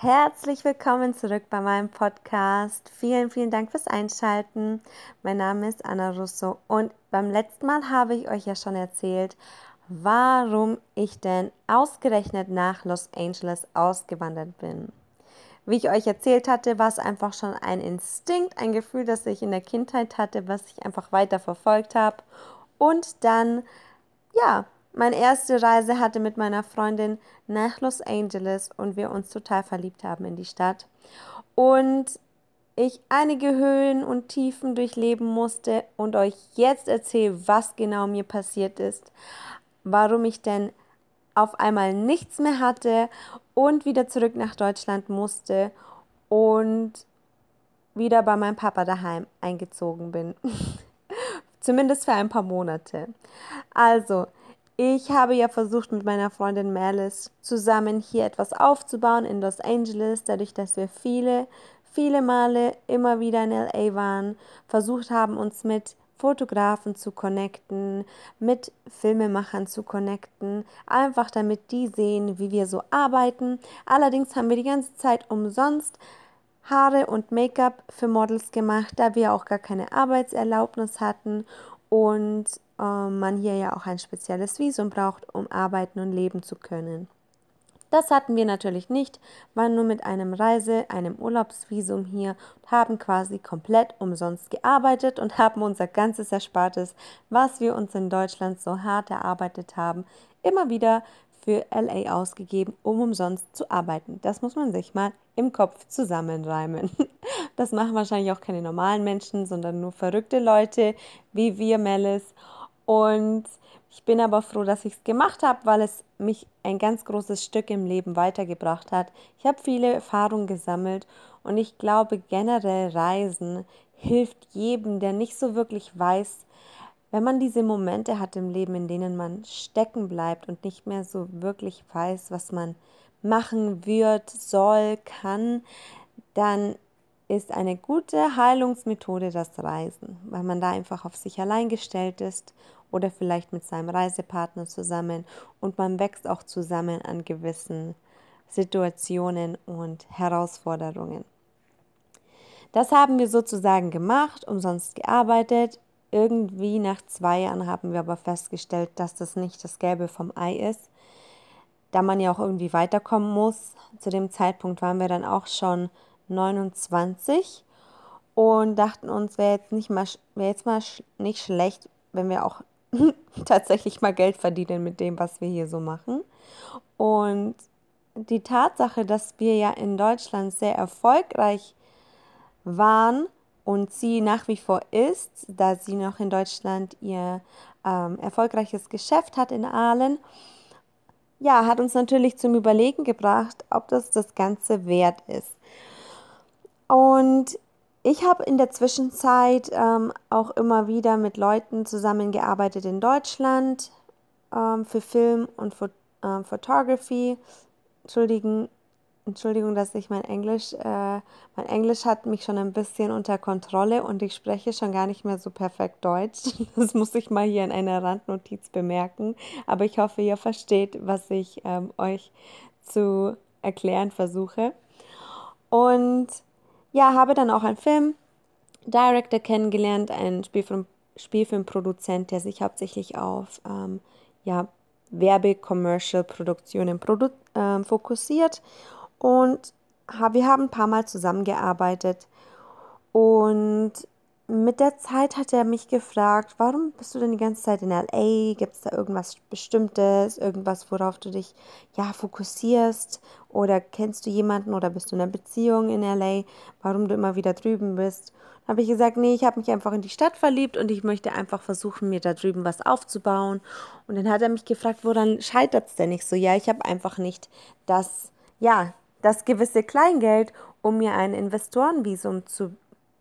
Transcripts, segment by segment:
Herzlich willkommen zurück bei meinem Podcast. Vielen, vielen Dank fürs Einschalten. Mein Name ist Anna Russo und beim letzten Mal habe ich euch ja schon erzählt, warum ich denn ausgerechnet nach Los Angeles ausgewandert bin. Wie ich euch erzählt hatte, war es einfach schon ein Instinkt, ein Gefühl, das ich in der Kindheit hatte, was ich einfach weiter verfolgt habe. Und dann, ja, meine erste Reise hatte mit meiner Freundin nach Los Angeles und wir uns total verliebt haben in die Stadt. Und ich einige Höhen und Tiefen durchleben musste und euch jetzt erzähle, was genau mir passiert ist, warum ich denn auf einmal nichts mehr hatte und wieder zurück nach Deutschland musste und wieder bei meinem Papa daheim eingezogen bin. Zumindest für ein paar Monate. Also, ich habe ja versucht, mit meiner Freundin Malice zusammen hier etwas aufzubauen in Los Angeles, dadurch, dass wir viele, viele Male immer wieder in LA waren, versucht haben, uns mit Fotografen zu connecten, mit Filmemachern zu connecten, einfach damit die sehen, wie wir so arbeiten. Allerdings haben wir die ganze Zeit umsonst Haare und Make-up für Models gemacht, da wir auch gar keine Arbeitserlaubnis hatten und man hier ja auch ein spezielles Visum braucht, um arbeiten und leben zu können. Das hatten wir natürlich nicht, waren nur mit einem Reise-, einem Urlaubsvisum hier und haben quasi komplett umsonst gearbeitet und haben unser ganzes Erspartes, was wir uns in Deutschland so hart erarbeitet haben, immer wieder für LA ausgegeben, um umsonst zu arbeiten. Das muss man sich mal im Kopf zusammenreimen. Das machen wahrscheinlich auch keine normalen Menschen, sondern nur verrückte Leute wie wir, Melis. Und ich bin aber froh, dass ich es gemacht habe, weil es mich ein ganz großes Stück im Leben weitergebracht hat. Ich habe viele Erfahrungen gesammelt und ich glaube generell Reisen hilft jedem, der nicht so wirklich weiß, wenn man diese Momente hat im Leben, in denen man stecken bleibt und nicht mehr so wirklich weiß, was man machen wird, soll, kann, dann ist eine gute Heilungsmethode das Reisen, weil man da einfach auf sich allein gestellt ist oder vielleicht mit seinem Reisepartner zusammen und man wächst auch zusammen an gewissen Situationen und Herausforderungen. Das haben wir sozusagen gemacht, umsonst gearbeitet. Irgendwie nach zwei Jahren haben wir aber festgestellt, dass das nicht das Gelbe vom Ei ist, da man ja auch irgendwie weiterkommen muss. Zu dem Zeitpunkt waren wir dann auch schon 29 und dachten uns, wäre jetzt nicht mal wäre jetzt mal nicht schlecht, wenn wir auch tatsächlich mal Geld verdienen mit dem, was wir hier so machen. Und die Tatsache, dass wir ja in Deutschland sehr erfolgreich waren und sie nach wie vor ist, da sie noch in Deutschland ihr ähm, erfolgreiches Geschäft hat in Aalen, ja, hat uns natürlich zum Überlegen gebracht, ob das das Ganze wert ist. Und ich habe in der Zwischenzeit ähm, auch immer wieder mit Leuten zusammengearbeitet in Deutschland ähm, für Film und Fo ähm, Photography. Entschuldigen, Entschuldigung, dass ich mein Englisch, äh, mein Englisch hat mich schon ein bisschen unter Kontrolle und ich spreche schon gar nicht mehr so perfekt Deutsch. Das muss ich mal hier in einer Randnotiz bemerken. Aber ich hoffe, ihr versteht, was ich ähm, euch zu erklären versuche. Und ja, habe dann auch einen Film Director kennengelernt, einen Spielfilm, Spielfilmproduzent, der sich hauptsächlich auf ähm, ja, Werbe-Commercial-Produktionen produ äh, fokussiert. Und wir haben ein paar Mal zusammengearbeitet. Und mit der Zeit hat er mich gefragt, warum bist du denn die ganze Zeit in LA? Gibt es da irgendwas Bestimmtes, irgendwas, worauf du dich ja fokussierst? Oder kennst du jemanden oder bist du in einer Beziehung in LA, warum du immer wieder drüben bist? Dann habe ich gesagt, nee, ich habe mich einfach in die Stadt verliebt und ich möchte einfach versuchen, mir da drüben was aufzubauen. Und dann hat er mich gefragt, woran scheitert es denn nicht so? Ja, ich habe einfach nicht das ja, das gewisse Kleingeld, um mir ein Investorenvisum zu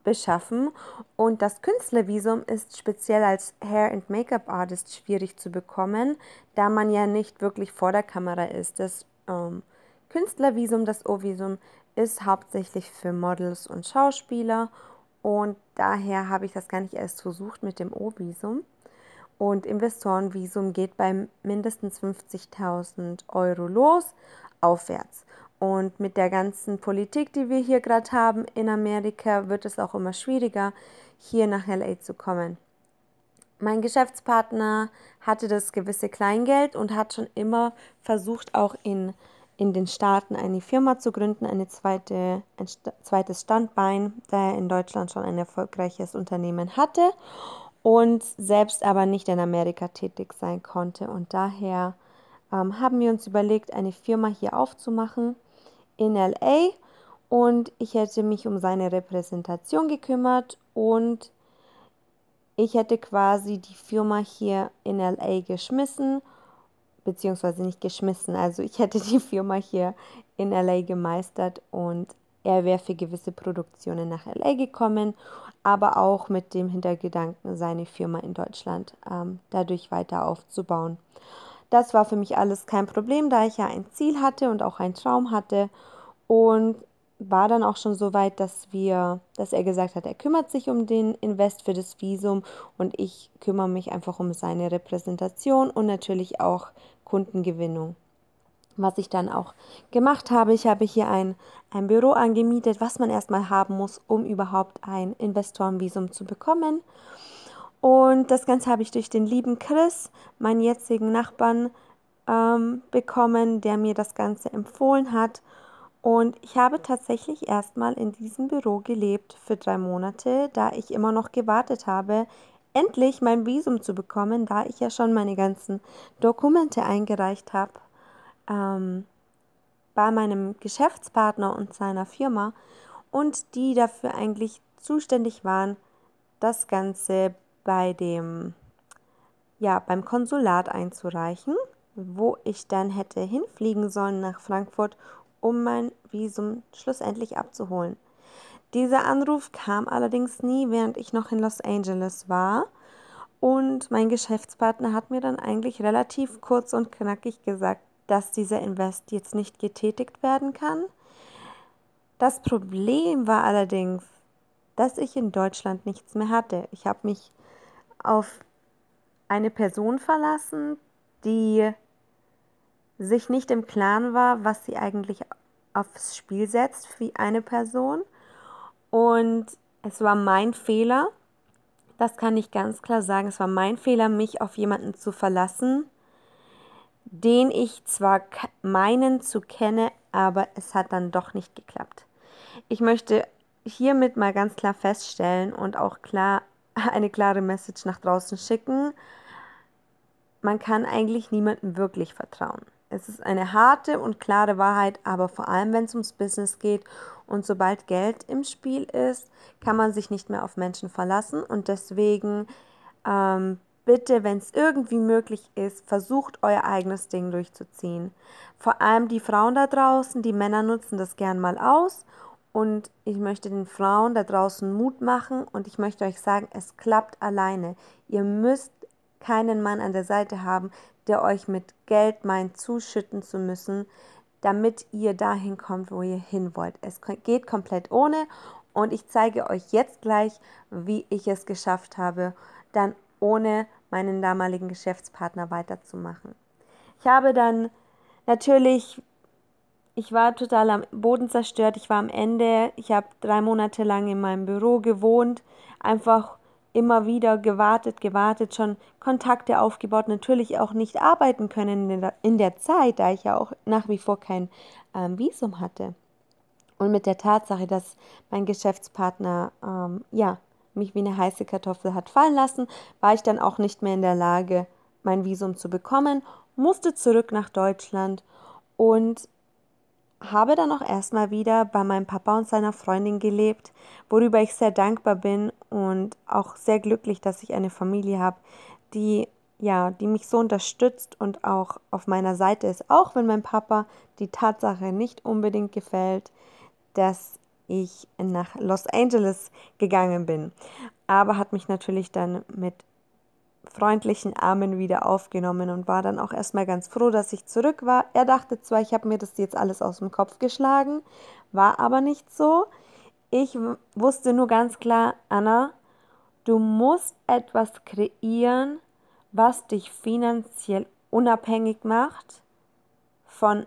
beschaffen. Und das Künstlervisum ist speziell als Hair- and Make-up-Artist schwierig zu bekommen, da man ja nicht wirklich vor der Kamera ist. Das ähm, Künstlervisum, das O-Visum, ist hauptsächlich für Models und Schauspieler und daher habe ich das gar nicht erst versucht mit dem O-Visum. Und Investorenvisum geht bei mindestens 50.000 Euro los, aufwärts. Und mit der ganzen Politik, die wir hier gerade haben in Amerika, wird es auch immer schwieriger, hier nach LA zu kommen. Mein Geschäftspartner hatte das gewisse Kleingeld und hat schon immer versucht, auch in, in den Staaten eine Firma zu gründen, eine zweite, ein zweites Standbein, da er in Deutschland schon ein erfolgreiches Unternehmen hatte und selbst aber nicht in Amerika tätig sein konnte. Und daher ähm, haben wir uns überlegt, eine Firma hier aufzumachen in LA und ich hätte mich um seine Repräsentation gekümmert und ich hätte quasi die Firma hier in LA geschmissen, beziehungsweise nicht geschmissen, also ich hätte die Firma hier in LA gemeistert und er wäre für gewisse Produktionen nach LA gekommen, aber auch mit dem Hintergedanken, seine Firma in Deutschland ähm, dadurch weiter aufzubauen. Das war für mich alles kein Problem, da ich ja ein Ziel hatte und auch einen Traum hatte und war dann auch schon so weit, dass wir, dass er gesagt hat, er kümmert sich um den Invest für das Visum und ich kümmere mich einfach um seine Repräsentation und natürlich auch Kundengewinnung. Was ich dann auch gemacht habe, ich habe hier ein, ein Büro angemietet, was man erstmal haben muss, um überhaupt ein Investorenvisum zu bekommen. Und das Ganze habe ich durch den lieben Chris, meinen jetzigen Nachbarn, ähm, bekommen, der mir das Ganze empfohlen hat. Und ich habe tatsächlich erstmal in diesem Büro gelebt für drei Monate, da ich immer noch gewartet habe, endlich mein Visum zu bekommen, da ich ja schon meine ganzen Dokumente eingereicht habe ähm, bei meinem Geschäftspartner und seiner Firma und die dafür eigentlich zuständig waren, das Ganze bei dem, ja, beim Konsulat einzureichen, wo ich dann hätte hinfliegen sollen nach Frankfurt, um mein Visum schlussendlich abzuholen. Dieser Anruf kam allerdings nie, während ich noch in Los Angeles war. Und mein Geschäftspartner hat mir dann eigentlich relativ kurz und knackig gesagt, dass dieser Invest jetzt nicht getätigt werden kann. Das Problem war allerdings, dass ich in Deutschland nichts mehr hatte. Ich habe mich auf eine Person verlassen, die sich nicht im Klaren war, was sie eigentlich aufs Spiel setzt für eine Person. Und es war mein Fehler, das kann ich ganz klar sagen, es war mein Fehler, mich auf jemanden zu verlassen, den ich zwar meinen zu kennen, aber es hat dann doch nicht geklappt. Ich möchte hiermit mal ganz klar feststellen und auch klar eine klare Message nach draußen schicken. Man kann eigentlich niemandem wirklich vertrauen. Es ist eine harte und klare Wahrheit, aber vor allem, wenn es ums Business geht und sobald Geld im Spiel ist, kann man sich nicht mehr auf Menschen verlassen und deswegen ähm, bitte, wenn es irgendwie möglich ist, versucht euer eigenes Ding durchzuziehen. Vor allem die Frauen da draußen, die Männer nutzen das gern mal aus und ich möchte den Frauen da draußen Mut machen und ich möchte euch sagen, es klappt alleine. Ihr müsst keinen Mann an der Seite haben, der euch mit Geld meint, zuschütten zu müssen, damit ihr dahin kommt, wo ihr hin wollt. Es geht komplett ohne und ich zeige euch jetzt gleich, wie ich es geschafft habe, dann ohne meinen damaligen Geschäftspartner weiterzumachen. Ich habe dann natürlich ich war total am Boden zerstört. Ich war am Ende. Ich habe drei Monate lang in meinem Büro gewohnt. Einfach immer wieder gewartet, gewartet, schon Kontakte aufgebaut. Natürlich auch nicht arbeiten können in der, Zeit, da ich ja auch nach wie vor kein ähm, Visum hatte. Und mit der Tatsache, dass mein Geschäftspartner ähm, ja, mich wie eine heiße Kartoffel hat fallen lassen, war ich dann auch nicht mehr in der Lage, mein Visum zu bekommen, musste zurück nach Deutschland und habe dann auch erstmal wieder bei meinem Papa und seiner Freundin gelebt, worüber ich sehr dankbar bin und auch sehr glücklich, dass ich eine Familie habe, die ja, die mich so unterstützt und auch auf meiner Seite ist, auch wenn mein Papa die Tatsache nicht unbedingt gefällt, dass ich nach Los Angeles gegangen bin. Aber hat mich natürlich dann mit freundlichen Armen wieder aufgenommen und war dann auch erstmal ganz froh, dass ich zurück war. Er dachte zwar, ich habe mir das jetzt alles aus dem Kopf geschlagen, war aber nicht so. Ich wusste nur ganz klar, Anna, du musst etwas kreieren, was dich finanziell unabhängig macht von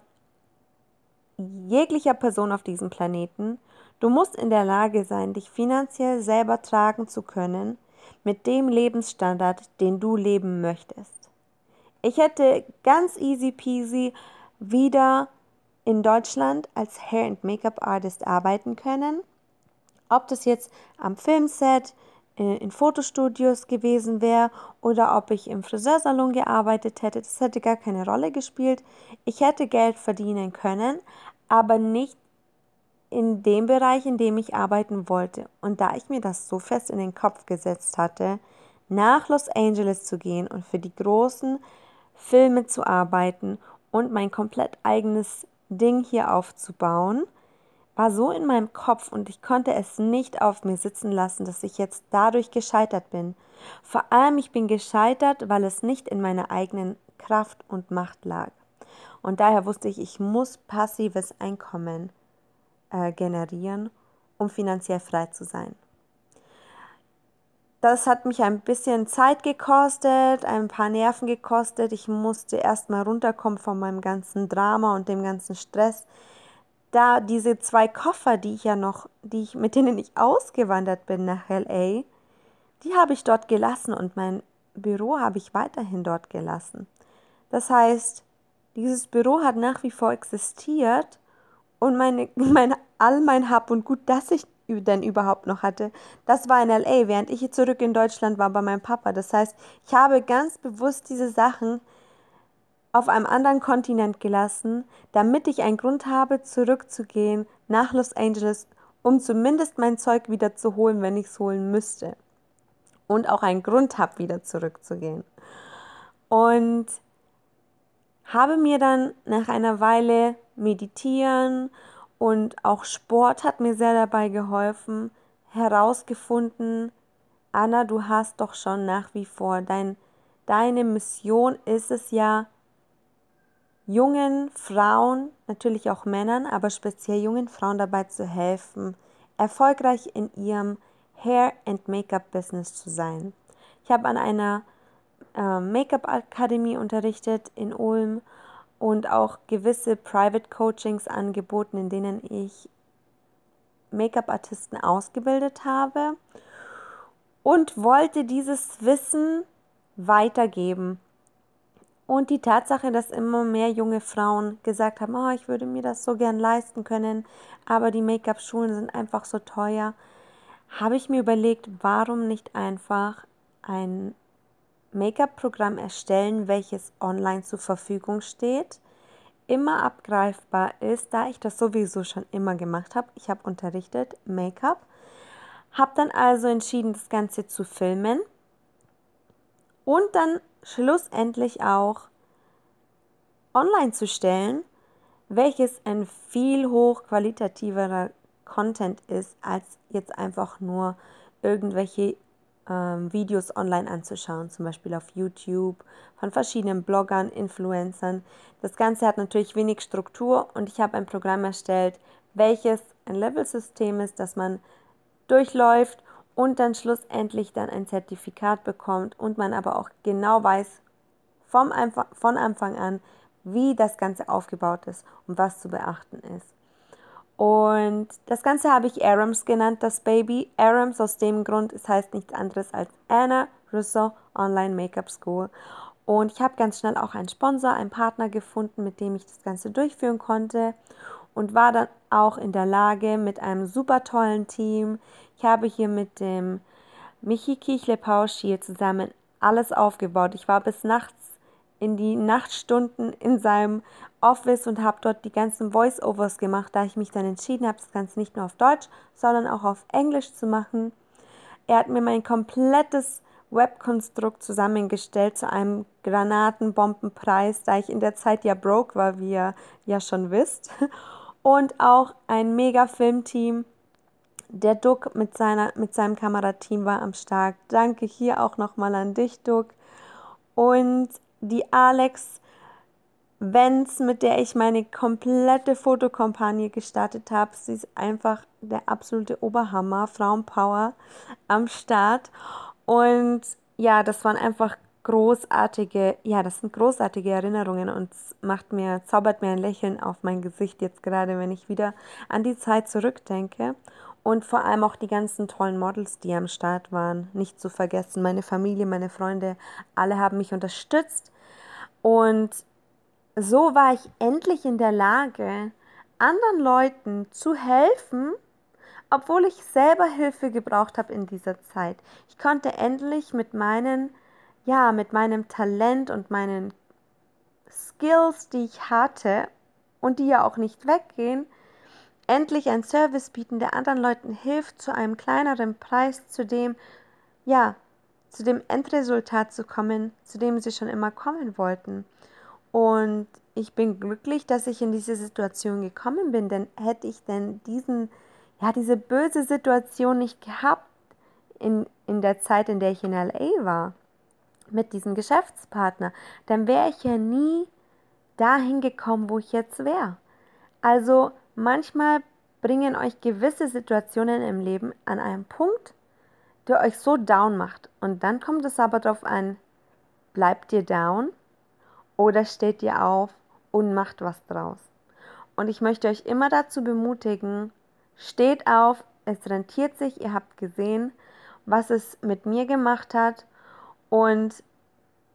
jeglicher Person auf diesem Planeten. Du musst in der Lage sein, dich finanziell selber tragen zu können mit dem Lebensstandard, den du leben möchtest. Ich hätte ganz easy peasy wieder in Deutschland als Hair and Make-up Artist arbeiten können. Ob das jetzt am Filmset, äh, in Fotostudios gewesen wäre oder ob ich im Friseursalon gearbeitet hätte, das hätte gar keine Rolle gespielt. Ich hätte Geld verdienen können, aber nicht in dem Bereich, in dem ich arbeiten wollte. Und da ich mir das so fest in den Kopf gesetzt hatte, nach Los Angeles zu gehen und für die großen Filme zu arbeiten und mein komplett eigenes Ding hier aufzubauen, war so in meinem Kopf und ich konnte es nicht auf mir sitzen lassen, dass ich jetzt dadurch gescheitert bin. Vor allem ich bin gescheitert, weil es nicht in meiner eigenen Kraft und Macht lag. Und daher wusste ich, ich muss passives Einkommen äh, generieren, um finanziell frei zu sein. Das hat mich ein bisschen Zeit gekostet, ein paar Nerven gekostet. Ich musste erstmal runterkommen von meinem ganzen Drama und dem ganzen Stress. Da diese zwei Koffer, die ich ja noch, die ich, mit denen ich ausgewandert bin nach LA, die habe ich dort gelassen und mein Büro habe ich weiterhin dort gelassen. Das heißt, dieses Büro hat nach wie vor existiert und meine, meine, all mein Hab und Gut, das ich denn überhaupt noch hatte, das war in LA, während ich hier zurück in Deutschland war bei meinem Papa. Das heißt, ich habe ganz bewusst diese Sachen auf einem anderen Kontinent gelassen, damit ich einen Grund habe, zurückzugehen nach Los Angeles, um zumindest mein Zeug wieder zu holen, wenn ich es holen müsste. Und auch einen Grund habe, wieder zurückzugehen. Und habe mir dann nach einer Weile meditieren und auch Sport hat mir sehr dabei geholfen, herausgefunden, Anna, du hast doch schon nach wie vor dein, deine Mission ist es ja, jungen Frauen, natürlich auch Männern, aber speziell jungen Frauen dabei zu helfen, erfolgreich in ihrem Hair and Make-up Business zu sein. Ich habe an einer äh, Make-up Akademie unterrichtet in Ulm und auch gewisse Private Coachings angeboten, in denen ich Make-up-Artisten ausgebildet habe und wollte dieses Wissen weitergeben. Und die Tatsache, dass immer mehr junge Frauen gesagt haben, oh, ich würde mir das so gern leisten können, aber die Make-up-Schulen sind einfach so teuer, habe ich mir überlegt, warum nicht einfach ein Make-up-Programm erstellen, welches online zur Verfügung steht, immer abgreifbar ist, da ich das sowieso schon immer gemacht habe. Ich habe unterrichtet Make-up, habe dann also entschieden, das Ganze zu filmen und dann schlussendlich auch online zu stellen, welches ein viel hochqualitativerer Content ist, als jetzt einfach nur irgendwelche ähm, Videos online anzuschauen, zum Beispiel auf YouTube von verschiedenen Bloggern, Influencern. Das Ganze hat natürlich wenig Struktur und ich habe ein Programm erstellt, welches ein Level-System ist, das man durchläuft und dann schlussendlich dann ein Zertifikat bekommt und man aber auch genau weiß vom Anfang, von Anfang an, wie das Ganze aufgebaut ist und was zu beachten ist. Und das Ganze habe ich Arams genannt, das Baby. Arams aus dem Grund, es heißt nichts anderes als Anna Russo Online Make-up School. Und ich habe ganz schnell auch einen Sponsor, einen Partner gefunden, mit dem ich das Ganze durchführen konnte und war dann auch in der Lage mit einem super tollen Team. Ich habe hier mit dem Michi Kichle-Pausch hier zusammen alles aufgebaut. Ich war bis nachts in die Nachtstunden in seinem Office und habe dort die ganzen Voice-Overs gemacht, da ich mich dann entschieden habe, das Ganze nicht nur auf Deutsch, sondern auch auf Englisch zu machen. Er hat mir mein komplettes Webkonstrukt zusammengestellt zu einem Granatenbombenpreis, da ich in der Zeit ja broke war, wie ihr ja schon wisst. Und auch ein mega Filmteam. Der Duck mit, seiner, mit seinem Kamerateam war am Start. Danke hier auch nochmal an dich, Duck. Und die Alex Wenz, mit der ich meine komplette Fotokompagne gestartet habe. Sie ist einfach der absolute Oberhammer, Frauenpower am Start. Und ja, das waren einfach großartige, ja, das sind großartige Erinnerungen und macht mir, zaubert mir ein Lächeln auf mein Gesicht jetzt gerade, wenn ich wieder an die Zeit zurückdenke. Und vor allem auch die ganzen tollen Models, die am Start waren, nicht zu vergessen. Meine Familie, meine Freunde, alle haben mich unterstützt. Und so war ich endlich in der Lage, anderen Leuten zu helfen, obwohl ich selber Hilfe gebraucht habe in dieser Zeit. Ich konnte endlich mit meinen, ja, mit meinem Talent und meinen Skills, die ich hatte und die ja auch nicht weggehen, endlich einen Service bieten, der anderen Leuten hilft, zu einem kleineren Preis, zu dem, ja, zu dem Endresultat zu kommen, zu dem sie schon immer kommen wollten. Und ich bin glücklich, dass ich in diese Situation gekommen bin, denn hätte ich denn diesen ja, diese böse Situation nicht gehabt in, in der Zeit, in der ich in LA war, mit diesem Geschäftspartner, dann wäre ich ja nie dahin gekommen, wo ich jetzt wäre. Also manchmal bringen euch gewisse Situationen im Leben an einen Punkt, der euch so down macht. Und dann kommt es aber darauf an, bleibt ihr down oder steht ihr auf und macht was draus. Und ich möchte euch immer dazu bemutigen, Steht auf, es rentiert sich, ihr habt gesehen, was es mit mir gemacht hat und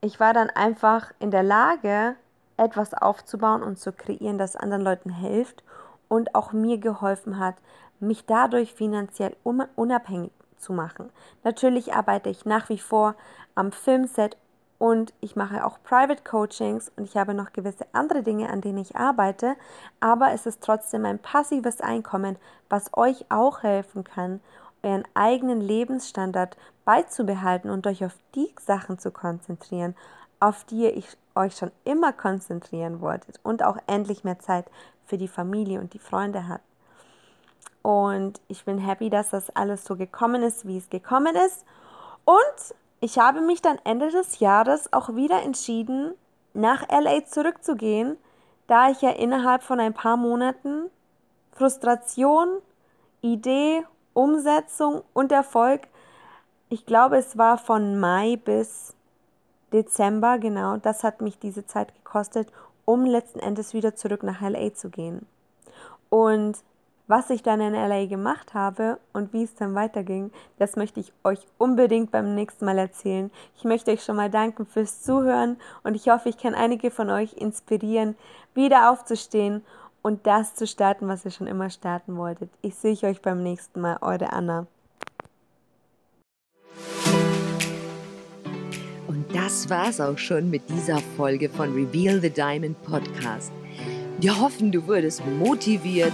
ich war dann einfach in der Lage, etwas aufzubauen und zu kreieren, das anderen Leuten hilft und auch mir geholfen hat, mich dadurch finanziell unabhängig zu machen. Natürlich arbeite ich nach wie vor am Filmset und ich mache auch Private Coachings und ich habe noch gewisse andere Dinge, an denen ich arbeite, aber es ist trotzdem ein passives Einkommen, was euch auch helfen kann, euren eigenen Lebensstandard beizubehalten und euch auf die Sachen zu konzentrieren, auf die ihr euch schon immer konzentrieren wolltet und auch endlich mehr Zeit für die Familie und die Freunde habt. Und ich bin happy, dass das alles so gekommen ist, wie es gekommen ist. Und ich habe mich dann Ende des Jahres auch wieder entschieden, nach LA zurückzugehen, da ich ja innerhalb von ein paar Monaten Frustration, Idee, Umsetzung und Erfolg, ich glaube es war von Mai bis Dezember, genau, das hat mich diese Zeit gekostet, um letzten Endes wieder zurück nach LA zu gehen. Und was ich dann in LA gemacht habe und wie es dann weiterging, das möchte ich euch unbedingt beim nächsten Mal erzählen. Ich möchte euch schon mal danken fürs Zuhören und ich hoffe, ich kann einige von euch inspirieren, wieder aufzustehen und das zu starten, was ihr schon immer starten wolltet. Ich sehe euch beim nächsten Mal, eure Anna. Und das war's auch schon mit dieser Folge von Reveal the Diamond Podcast. Wir hoffen, du wurdest motiviert